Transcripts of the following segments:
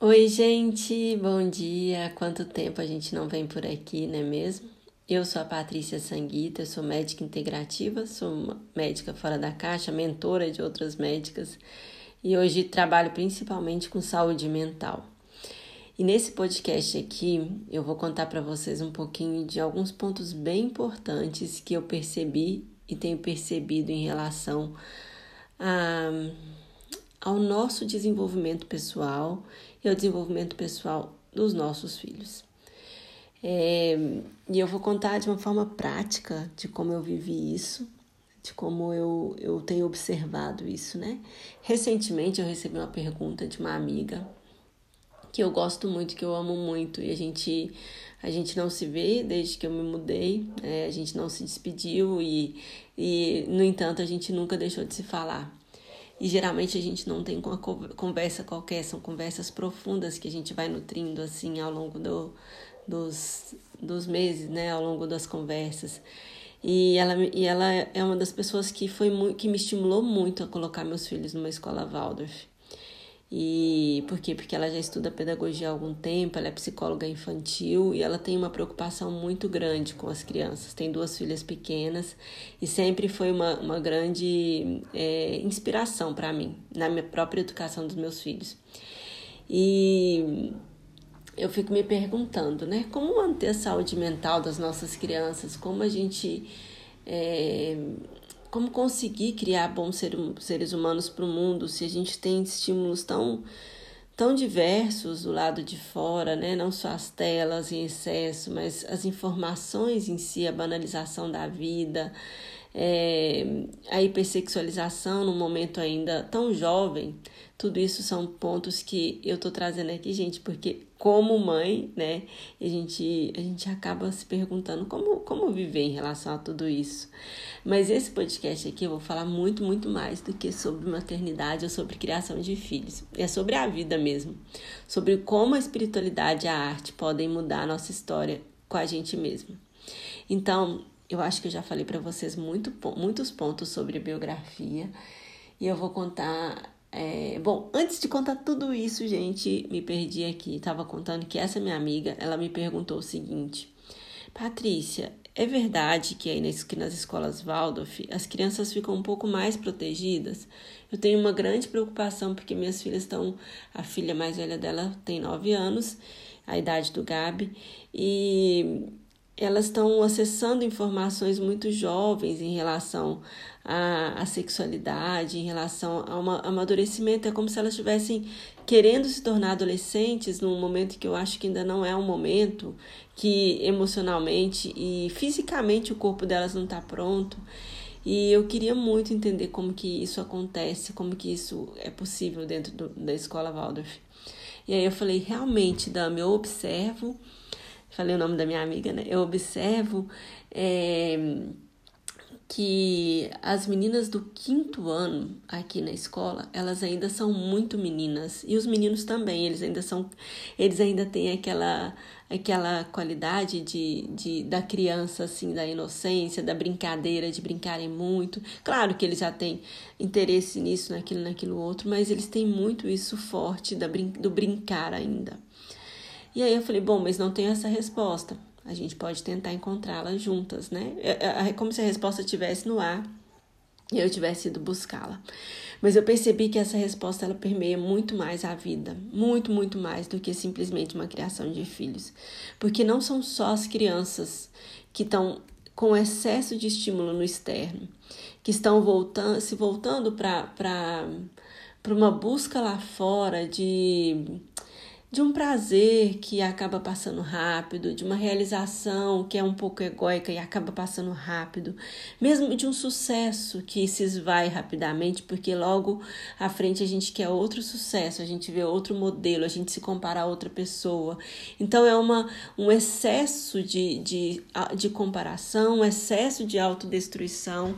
Oi, gente, bom dia. Quanto tempo a gente não vem por aqui, não é mesmo? Eu sou a Patrícia Sanguita, sou médica integrativa, sou médica fora da caixa, mentora de outras médicas e hoje trabalho principalmente com saúde mental. E nesse podcast aqui eu vou contar para vocês um pouquinho de alguns pontos bem importantes que eu percebi e tenho percebido em relação a, ao nosso desenvolvimento pessoal e ao desenvolvimento pessoal dos nossos filhos. É, e eu vou contar de uma forma prática de como eu vivi isso, de como eu, eu tenho observado isso, né? Recentemente eu recebi uma pergunta de uma amiga que eu gosto muito, que eu amo muito, e a gente a gente não se vê desde que eu me mudei, é, a gente não se despediu e, e, no entanto, a gente nunca deixou de se falar. E geralmente a gente não tem uma conversa qualquer, são conversas profundas que a gente vai nutrindo assim ao longo do, dos, dos meses, né? Ao longo das conversas. E ela, e ela é uma das pessoas que, foi que me estimulou muito a colocar meus filhos numa escola Waldorf. E por quê? Porque ela já estuda pedagogia há algum tempo, ela é psicóloga infantil e ela tem uma preocupação muito grande com as crianças. Tem duas filhas pequenas e sempre foi uma, uma grande é, inspiração para mim, na minha própria educação dos meus filhos. E eu fico me perguntando, né? Como manter a saúde mental das nossas crianças? Como a gente. É, como conseguir criar bons seres humanos para o mundo se a gente tem estímulos tão tão diversos do lado de fora, né? Não só as telas em excesso, mas as informações em si, a banalização da vida, é, a hipersexualização no momento ainda tão jovem, tudo isso são pontos que eu tô trazendo aqui, gente, porque como mãe, né, a gente, a gente acaba se perguntando como, como viver em relação a tudo isso. Mas esse podcast aqui eu vou falar muito, muito mais do que sobre maternidade ou sobre criação de filhos. É sobre a vida mesmo, sobre como a espiritualidade e a arte podem mudar a nossa história com a gente mesmo. Então, eu acho que eu já falei para vocês muito, muitos pontos sobre biografia e eu vou contar. É... Bom, antes de contar tudo isso, gente, me perdi aqui. Estava contando que essa minha amiga, ela me perguntou o seguinte: Patrícia, é verdade que aí nas, que nas escolas Waldorf as crianças ficam um pouco mais protegidas? Eu tenho uma grande preocupação porque minhas filhas estão. A filha mais velha dela tem 9 anos, a idade do Gabi, e elas estão acessando informações muito jovens em relação à, à sexualidade, em relação ao amadurecimento. É como se elas estivessem querendo se tornar adolescentes num momento que eu acho que ainda não é um momento, que emocionalmente e fisicamente o corpo delas não está pronto. E eu queria muito entender como que isso acontece, como que isso é possível dentro do, da escola Waldorf. E aí eu falei, realmente, Dami, eu observo falei o nome da minha amiga, né? Eu observo é, que as meninas do quinto ano aqui na escola, elas ainda são muito meninas e os meninos também, eles ainda são, eles ainda têm aquela aquela qualidade de, de da criança assim, da inocência, da brincadeira, de brincarem muito. Claro que eles já têm interesse nisso, naquilo, naquilo outro, mas eles têm muito isso forte da, do brincar ainda. E aí eu falei, bom, mas não tem essa resposta. A gente pode tentar encontrá-la juntas, né? É, é, é como se a resposta estivesse no ar e eu tivesse ido buscá-la. Mas eu percebi que essa resposta ela permeia muito mais a vida, muito, muito mais do que simplesmente uma criação de filhos. Porque não são só as crianças que estão com excesso de estímulo no externo, que estão voltando, se voltando para uma busca lá fora de de um prazer que acaba passando rápido, de uma realização que é um pouco egóica e acaba passando rápido, mesmo de um sucesso que se esvai rapidamente, porque logo à frente a gente quer outro sucesso, a gente vê outro modelo, a gente se compara a outra pessoa. Então é uma, um excesso de, de, de comparação, um excesso de autodestruição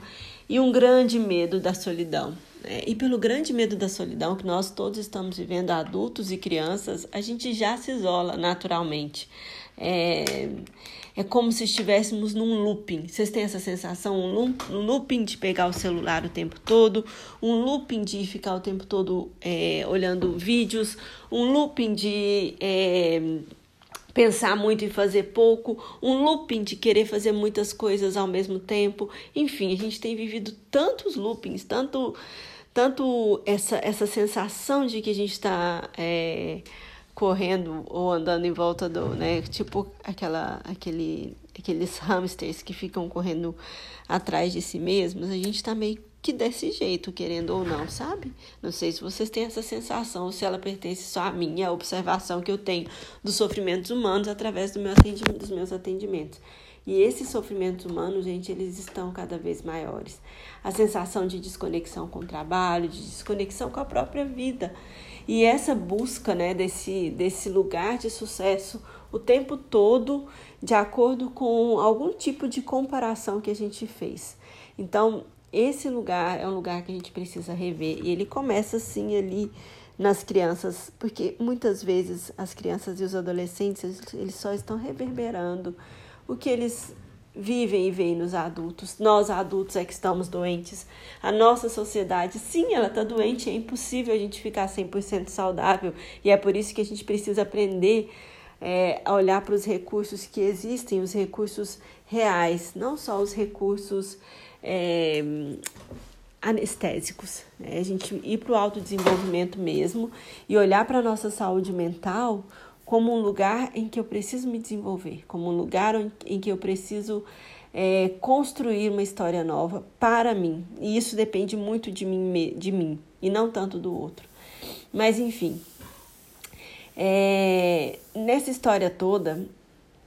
e um grande medo da solidão. Né? e pelo grande medo da solidão que nós todos estamos vivendo, adultos e crianças, a gente já se isola naturalmente. É, é como se estivéssemos num looping. Vocês têm essa sensação? Um looping de pegar o celular o tempo todo, um looping de ficar o tempo todo é, olhando vídeos, um looping de é, pensar muito e fazer pouco, um looping de querer fazer muitas coisas ao mesmo tempo. Enfim, a gente tem vivido tantos loopings, tanto, tanto essa, essa sensação de que a gente está. É, correndo ou andando em volta do, né, tipo aquela, aquele, aqueles hamsters que ficam correndo atrás de si mesmos, a gente tá meio que desse jeito, querendo ou não, sabe? Não sei se vocês têm essa sensação, ou se ela pertence só a mim, a observação que eu tenho dos sofrimentos humanos através do meu dos meus atendimentos. E esses sofrimentos humanos, gente, eles estão cada vez maiores. A sensação de desconexão com o trabalho, de desconexão com a própria vida. E essa busca né, desse, desse lugar de sucesso o tempo todo, de acordo com algum tipo de comparação que a gente fez. Então, esse lugar é um lugar que a gente precisa rever. E ele começa assim ali nas crianças, porque muitas vezes as crianças e os adolescentes eles só estão reverberando o que eles vivem e veem nos adultos. Nós adultos é que estamos doentes. A nossa sociedade, sim, ela está doente. É impossível a gente ficar 100% saudável. E é por isso que a gente precisa aprender é, a olhar para os recursos que existem, os recursos reais, não só os recursos é, anestésicos. Né? A gente ir para o autodesenvolvimento mesmo e olhar para a nossa saúde mental como um lugar em que eu preciso me desenvolver, como um lugar em que eu preciso é, construir uma história nova para mim. E isso depende muito de mim, de mim e não tanto do outro. Mas enfim, é, nessa história toda,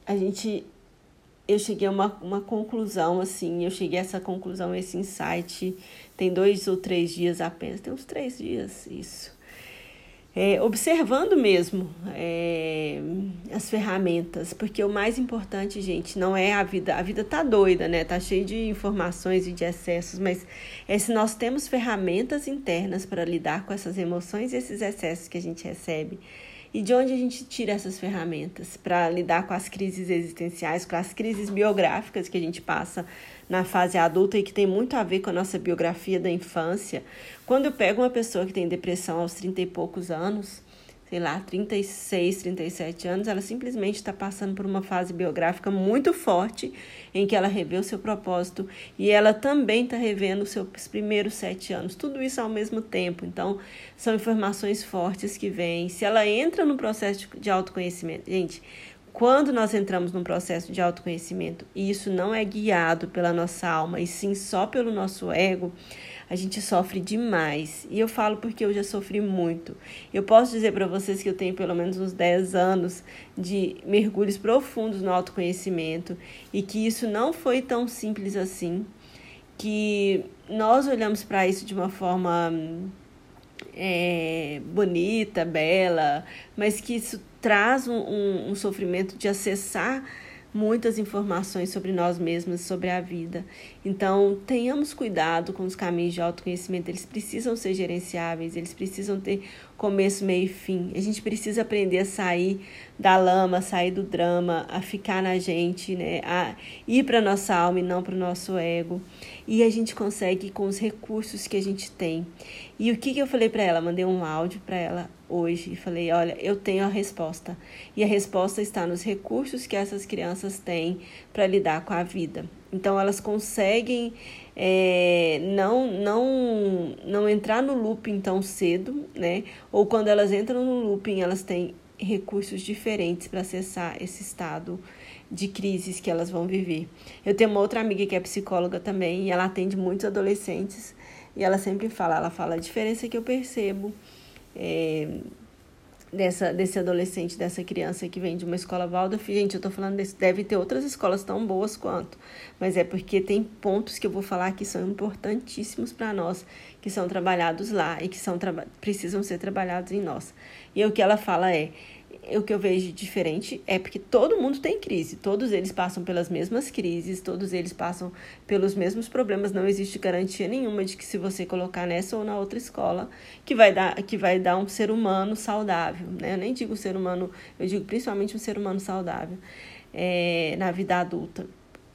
a gente, eu cheguei a uma, uma conclusão assim, eu cheguei a essa conclusão, esse insight, tem dois ou três dias apenas, tem uns três dias isso é, observando mesmo é, as ferramentas, porque o mais importante, gente, não é a vida. A vida tá doida, né? Tá cheia de informações e de excessos, mas é se nós temos ferramentas internas para lidar com essas emoções e esses excessos que a gente recebe. E de onde a gente tira essas ferramentas para lidar com as crises existenciais, com as crises biográficas que a gente passa na fase adulta e que tem muito a ver com a nossa biografia da infância. Quando eu pego uma pessoa que tem depressão aos 30 e poucos anos, sei lá, 36, 37 anos, ela simplesmente está passando por uma fase biográfica muito forte em que ela revê o seu propósito e ela também está revendo os seus primeiros sete anos. Tudo isso ao mesmo tempo. Então, são informações fortes que vêm. Se ela entra no processo de autoconhecimento, gente, quando nós entramos num processo de autoconhecimento e isso não é guiado pela nossa alma e sim só pelo nosso ego, a gente sofre demais. E eu falo porque eu já sofri muito. Eu posso dizer para vocês que eu tenho pelo menos uns 10 anos de mergulhos profundos no autoconhecimento e que isso não foi tão simples assim, que nós olhamos para isso de uma forma é, bonita, bela, mas que isso traz um, um, um sofrimento de acessar muitas informações sobre nós mesmos, sobre a vida. Então, tenhamos cuidado com os caminhos de autoconhecimento, eles precisam ser gerenciáveis, eles precisam ter começo, meio e fim. A gente precisa aprender a sair da lama, sair do drama, a ficar na gente, né? A ir para nossa alma e não para o nosso ego. E a gente consegue com os recursos que a gente tem. E o que, que eu falei para ela? Mandei um áudio para ela hoje e falei: olha, eu tenho a resposta. E a resposta está nos recursos que essas crianças têm para lidar com a vida. Então, elas conseguem é, não, não, não entrar no looping tão cedo, né? Ou quando elas entram no looping, elas têm recursos diferentes para acessar esse estado de crises que elas vão viver. Eu tenho uma outra amiga que é psicóloga também e ela atende muitos adolescentes e ela sempre fala, ela fala a diferença que eu percebo é, dessa, desse adolescente, dessa criança que vem de uma escola Waldorf. Gente, eu tô falando desse, deve ter outras escolas tão boas quanto, mas é porque tem pontos que eu vou falar que são importantíssimos para nós, que são trabalhados lá e que são precisam ser trabalhados em nós. E o que ela fala é: o que eu vejo diferente é porque todo mundo tem crise, todos eles passam pelas mesmas crises, todos eles passam pelos mesmos problemas, não existe garantia nenhuma de que se você colocar nessa ou na outra escola, que vai dar, que vai dar um ser humano saudável, né? Eu nem digo ser humano, eu digo principalmente um ser humano saudável é, na vida adulta.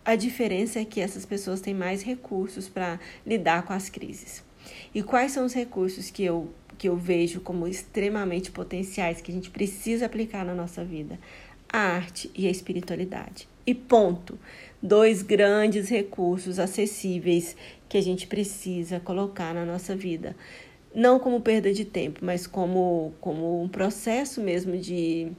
A diferença é que essas pessoas têm mais recursos para lidar com as crises. E quais são os recursos que eu que eu vejo como extremamente potenciais que a gente precisa aplicar na nossa vida: a arte e a espiritualidade. E ponto. Dois grandes recursos acessíveis que a gente precisa colocar na nossa vida. Não como perda de tempo, mas como, como um processo mesmo de,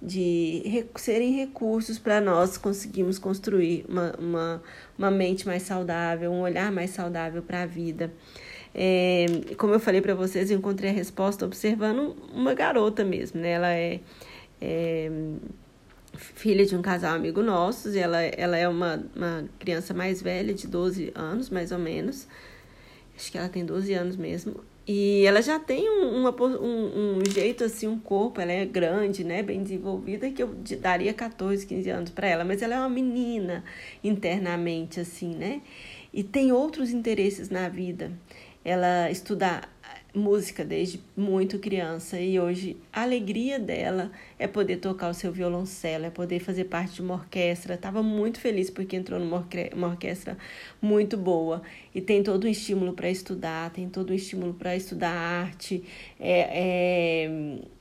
de serem recursos para nós conseguirmos construir uma, uma, uma mente mais saudável, um olhar mais saudável para a vida. É, como eu falei para vocês, eu encontrei a resposta observando uma garota mesmo, né? Ela é, é filha de um casal amigo nosso, e ela, ela é uma, uma criança mais velha, de 12 anos, mais ou menos. Acho que ela tem 12 anos mesmo. E ela já tem um, uma, um, um jeito, assim, um corpo, ela é grande, né, bem desenvolvida, que eu daria 14, 15 anos para ela. Mas ela é uma menina internamente, assim, né? E tem outros interesses na vida ela estuda música desde muito criança e hoje a alegria dela é poder tocar o seu violoncelo, é poder fazer parte de uma orquestra. Estava muito feliz porque entrou numa orquestra muito boa e tem todo um estímulo para estudar, tem todo um estímulo para estudar arte. É, é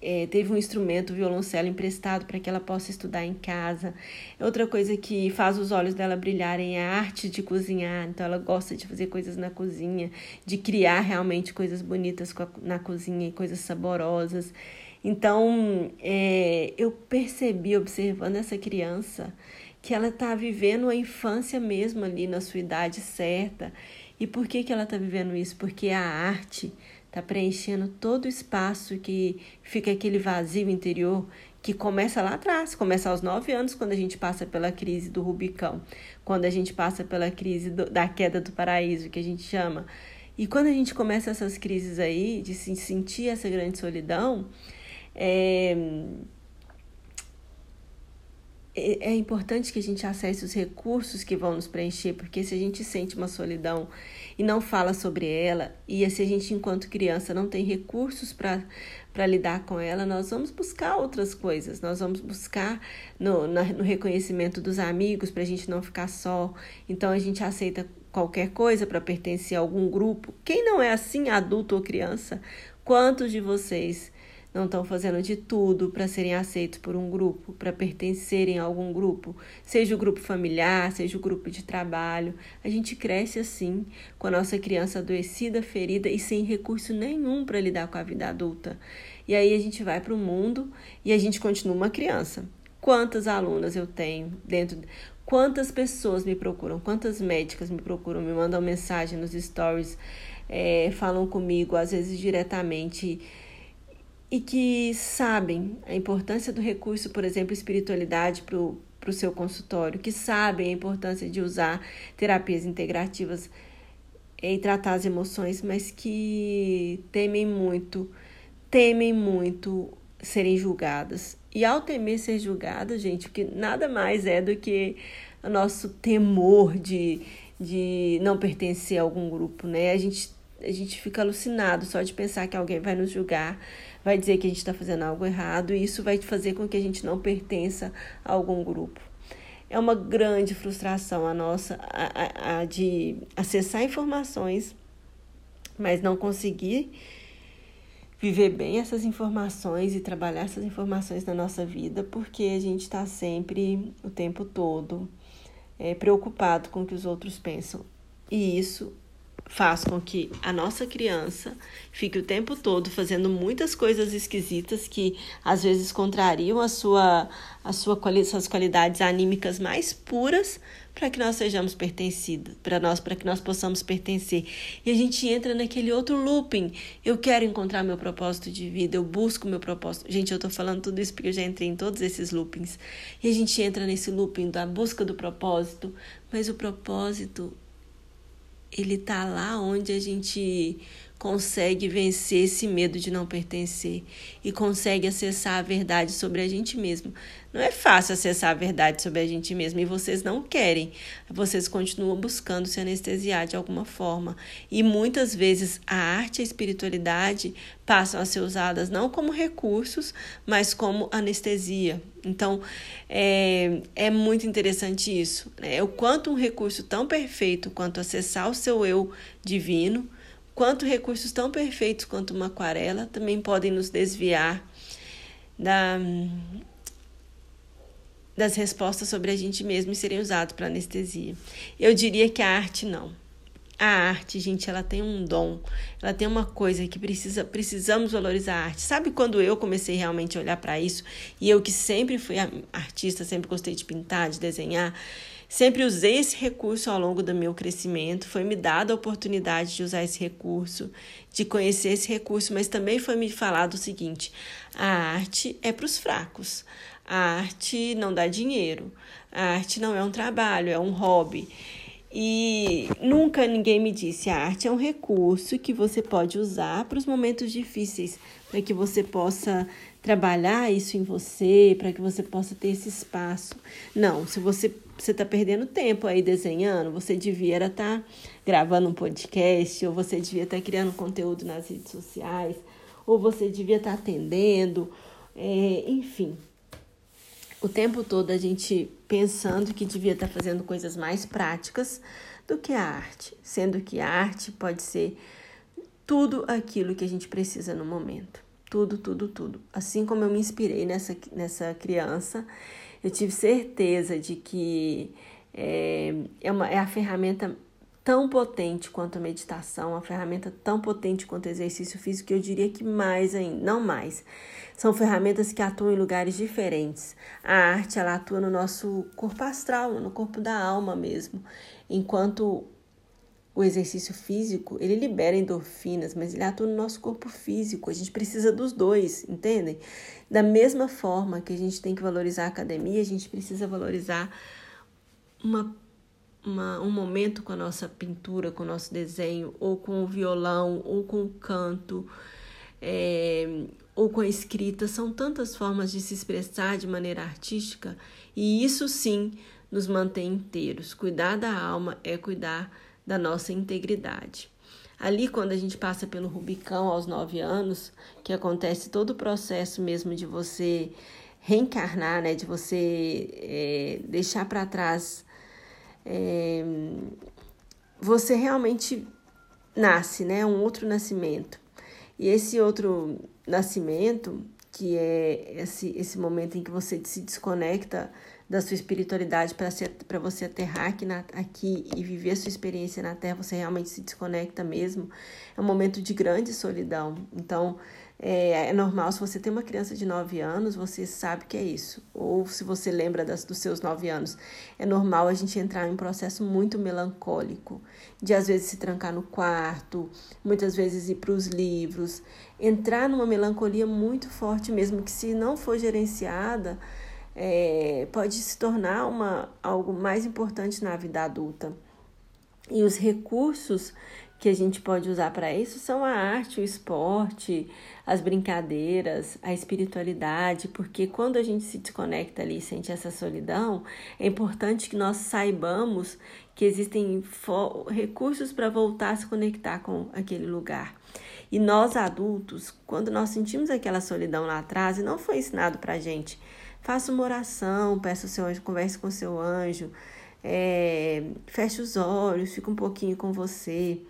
é, teve um instrumento, violoncelo emprestado para que ela possa estudar em casa. Outra coisa que faz os olhos dela brilharem é a arte de cozinhar. Então, ela gosta de fazer coisas na cozinha, de criar realmente coisas bonitas na cozinha e coisas saborosas. Então, é, eu percebi, observando essa criança, que ela está vivendo a infância mesmo ali na sua idade certa. E por que, que ela está vivendo isso? Porque a arte está preenchendo todo o espaço que fica aquele vazio interior que começa lá atrás, começa aos nove anos, quando a gente passa pela crise do Rubicão, quando a gente passa pela crise do, da queda do paraíso, que a gente chama. E quando a gente começa essas crises aí, de se sentir essa grande solidão, é, é, é importante que a gente acesse os recursos que vão nos preencher, porque se a gente sente uma solidão e não fala sobre ela, e se a gente, enquanto criança, não tem recursos para lidar com ela, nós vamos buscar outras coisas, nós vamos buscar no, no reconhecimento dos amigos para a gente não ficar só. Então a gente aceita qualquer coisa para pertencer a algum grupo. Quem não é assim, adulto ou criança? Quantos de vocês não estão fazendo de tudo para serem aceitos por um grupo, para pertencerem a algum grupo, seja o grupo familiar, seja o grupo de trabalho. A gente cresce assim, com a nossa criança adoecida, ferida e sem recurso nenhum para lidar com a vida adulta. E aí a gente vai para o mundo e a gente continua uma criança. Quantas alunas eu tenho dentro. Quantas pessoas me procuram, quantas médicas me procuram, me mandam mensagem nos stories, é, falam comigo, às vezes diretamente e que sabem a importância do recurso, por exemplo, espiritualidade para o seu consultório, que sabem a importância de usar terapias integrativas e tratar as emoções, mas que temem muito, temem muito serem julgadas. E ao temer ser julgadas, gente, que nada mais é do que o nosso temor de, de não pertencer a algum grupo, né? A gente, a gente fica alucinado só de pensar que alguém vai nos julgar vai dizer que a gente está fazendo algo errado e isso vai fazer com que a gente não pertença a algum grupo. É uma grande frustração a nossa a, a, a de acessar informações, mas não conseguir viver bem essas informações e trabalhar essas informações na nossa vida, porque a gente está sempre, o tempo todo, é, preocupado com o que os outros pensam. E isso faz com que a nossa criança fique o tempo todo fazendo muitas coisas esquisitas que às vezes contrariam a sua, a sua suas qualidades anímicas mais puras para que nós sejamos pertencidos, para nós para que nós possamos pertencer. E a gente entra naquele outro looping. Eu quero encontrar meu propósito de vida, eu busco meu propósito. Gente, eu estou falando tudo isso porque eu já entrei em todos esses loopings. E a gente entra nesse looping da busca do propósito, mas o propósito ele tá lá onde a gente consegue vencer esse medo de não pertencer e consegue acessar a verdade sobre a gente mesmo. Não é fácil acessar a verdade sobre a gente mesmo e vocês não querem. Vocês continuam buscando se anestesiar de alguma forma. E muitas vezes a arte e a espiritualidade passam a ser usadas não como recursos, mas como anestesia. Então é, é muito interessante isso. Né? O quanto um recurso tão perfeito quanto acessar o seu eu divino, quanto recursos tão perfeitos quanto uma aquarela também podem nos desviar da das respostas sobre a gente mesmo e serem usados para anestesia. Eu diria que a arte não. A arte, gente, ela tem um dom, ela tem uma coisa que precisa, precisamos valorizar a arte. Sabe quando eu comecei realmente a olhar para isso e eu que sempre fui artista, sempre gostei de pintar, de desenhar, sempre usei esse recurso ao longo do meu crescimento, foi me dada a oportunidade de usar esse recurso, de conhecer esse recurso, mas também foi me falado o seguinte: a arte é para os fracos. A arte não dá dinheiro. A arte não é um trabalho, é um hobby. E nunca ninguém me disse: a arte é um recurso que você pode usar para os momentos difíceis, para que você possa trabalhar isso em você, para que você possa ter esse espaço. Não, se você você está perdendo tempo aí desenhando, você devia estar tá gravando um podcast, ou você devia estar tá criando conteúdo nas redes sociais, ou você devia estar tá atendendo, é, enfim o tempo todo a gente pensando que devia estar fazendo coisas mais práticas do que a arte, sendo que a arte pode ser tudo aquilo que a gente precisa no momento. Tudo, tudo, tudo. Assim como eu me inspirei nessa, nessa criança, eu tive certeza de que é, é, uma, é a ferramenta tão potente quanto a meditação, uma ferramenta tão potente quanto o exercício físico, que eu diria que mais ainda, não mais. São ferramentas que atuam em lugares diferentes. A arte, ela atua no nosso corpo astral, no corpo da alma mesmo, enquanto o exercício físico, ele libera endorfinas, mas ele atua no nosso corpo físico. A gente precisa dos dois, entendem? Da mesma forma que a gente tem que valorizar a academia, a gente precisa valorizar uma uma, um momento com a nossa pintura, com o nosso desenho, ou com o violão, ou com o canto, é, ou com a escrita. São tantas formas de se expressar de maneira artística e isso sim nos mantém inteiros. Cuidar da alma é cuidar da nossa integridade. Ali, quando a gente passa pelo Rubicão aos nove anos, que acontece todo o processo mesmo de você reencarnar, né, de você é, deixar para trás é, você realmente nasce, né? Um outro nascimento. E esse outro nascimento, que é esse, esse momento em que você se desconecta da sua espiritualidade para você aterrar aqui, na, aqui e viver a sua experiência na Terra, você realmente se desconecta mesmo. É um momento de grande solidão. Então, é, é, normal, se você tem uma criança de 9 anos, você sabe que é isso. Ou se você lembra das, dos seus 9 anos, é normal a gente entrar em um processo muito melancólico, de às vezes se trancar no quarto, muitas vezes ir para os livros, entrar numa melancolia muito forte mesmo, que se não for gerenciada, é, pode se tornar uma, algo mais importante na vida adulta. E os recursos que a gente pode usar para isso são a arte, o esporte, as brincadeiras, a espiritualidade, porque quando a gente se desconecta ali e sente essa solidão, é importante que nós saibamos que existem recursos para voltar a se conectar com aquele lugar. E nós adultos, quando nós sentimos aquela solidão lá atrás, e não foi ensinado para a gente, faça uma oração, peça o seu anjo, converse com o seu anjo, é, feche os olhos, fica um pouquinho com você.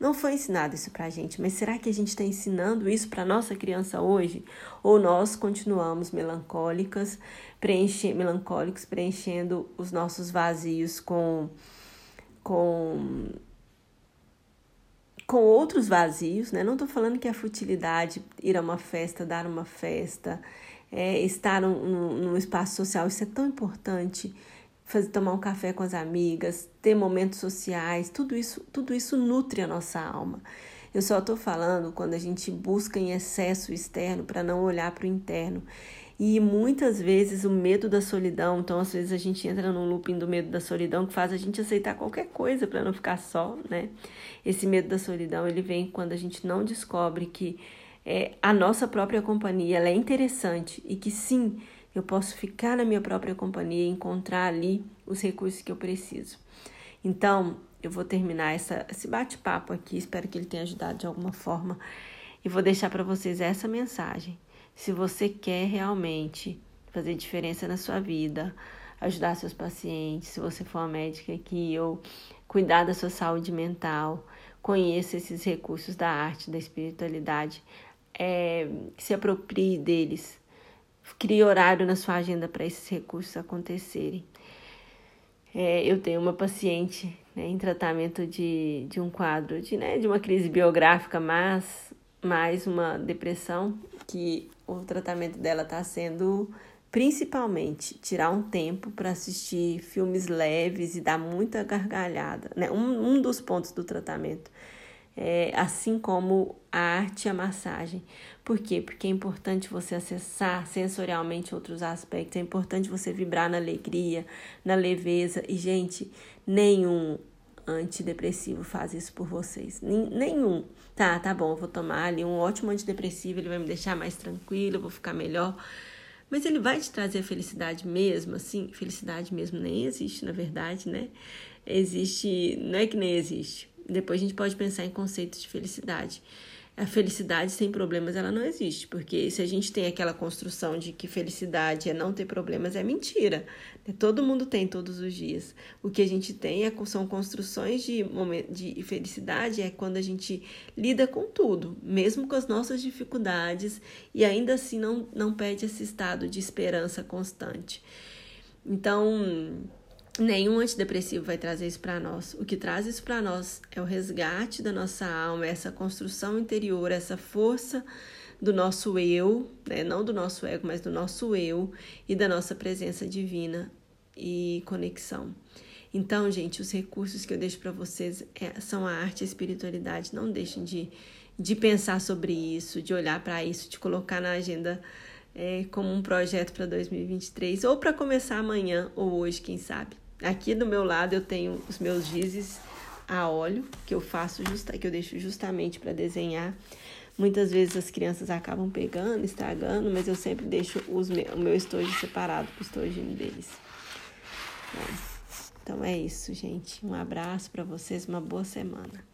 Não foi ensinado isso para a gente, mas será que a gente está ensinando isso para nossa criança hoje? Ou nós continuamos melancólicas, preenche, melancólicos, preenchendo os nossos vazios com, com, com outros vazios, né? Não estou falando que é futilidade ir a uma festa, dar uma festa, é, estar num, num espaço social, isso é tão importante fazer tomar um café com as amigas, ter momentos sociais, tudo isso, tudo isso nutre a nossa alma. Eu só estou falando quando a gente busca em excesso o externo para não olhar para o interno. E muitas vezes o medo da solidão, então às vezes a gente entra num looping do medo da solidão que faz a gente aceitar qualquer coisa para não ficar só, né? Esse medo da solidão, ele vem quando a gente não descobre que é, a nossa própria companhia ela é interessante e que sim, eu posso ficar na minha própria companhia e encontrar ali os recursos que eu preciso. Então, eu vou terminar essa, esse bate-papo aqui, espero que ele tenha ajudado de alguma forma e vou deixar para vocês essa mensagem. Se você quer realmente fazer diferença na sua vida, ajudar seus pacientes, se você for uma médica aqui, ou cuidar da sua saúde mental, conheça esses recursos da arte, da espiritualidade, é, se aproprie deles, crie horário na sua agenda para esses recursos acontecerem. É, eu tenho uma paciente né, em tratamento de, de um quadro, de, né, de uma crise biográfica, mas mais uma depressão, que o tratamento dela está sendo principalmente tirar um tempo para assistir filmes leves e dar muita gargalhada. Né? Um, um dos pontos do tratamento é, assim como a arte e a massagem. Por quê? Porque é importante você acessar sensorialmente outros aspectos, é importante você vibrar na alegria, na leveza. E, gente, nenhum antidepressivo faz isso por vocês. Nenhum. Tá, tá bom, eu vou tomar ali um ótimo antidepressivo, ele vai me deixar mais tranquilo, eu vou ficar melhor. Mas ele vai te trazer felicidade mesmo, assim? Felicidade mesmo nem existe, na verdade, né? Existe, não é que nem existe depois a gente pode pensar em conceitos de felicidade. A felicidade sem problemas ela não existe, porque se a gente tem aquela construção de que felicidade é não ter problemas, é mentira. Todo mundo tem todos os dias. O que a gente tem é, são construções de, de felicidade, é quando a gente lida com tudo, mesmo com as nossas dificuldades, e ainda assim não, não perde esse estado de esperança constante. Então, Nenhum antidepressivo vai trazer isso para nós. O que traz isso para nós é o resgate da nossa alma, essa construção interior, essa força do nosso eu, né? não do nosso ego, mas do nosso eu e da nossa presença divina e conexão. Então, gente, os recursos que eu deixo para vocês é, são a arte e a espiritualidade. Não deixem de, de pensar sobre isso, de olhar para isso, de colocar na agenda é, como um projeto para 2023 ou para começar amanhã ou hoje, quem sabe. Aqui do meu lado eu tenho os meus gizes a óleo que eu faço justa, que eu deixo justamente para desenhar. Muitas vezes as crianças acabam pegando, estragando, mas eu sempre deixo os o meu estojo separado para o estojinho deles. Então é isso, gente. Um abraço para vocês, uma boa semana.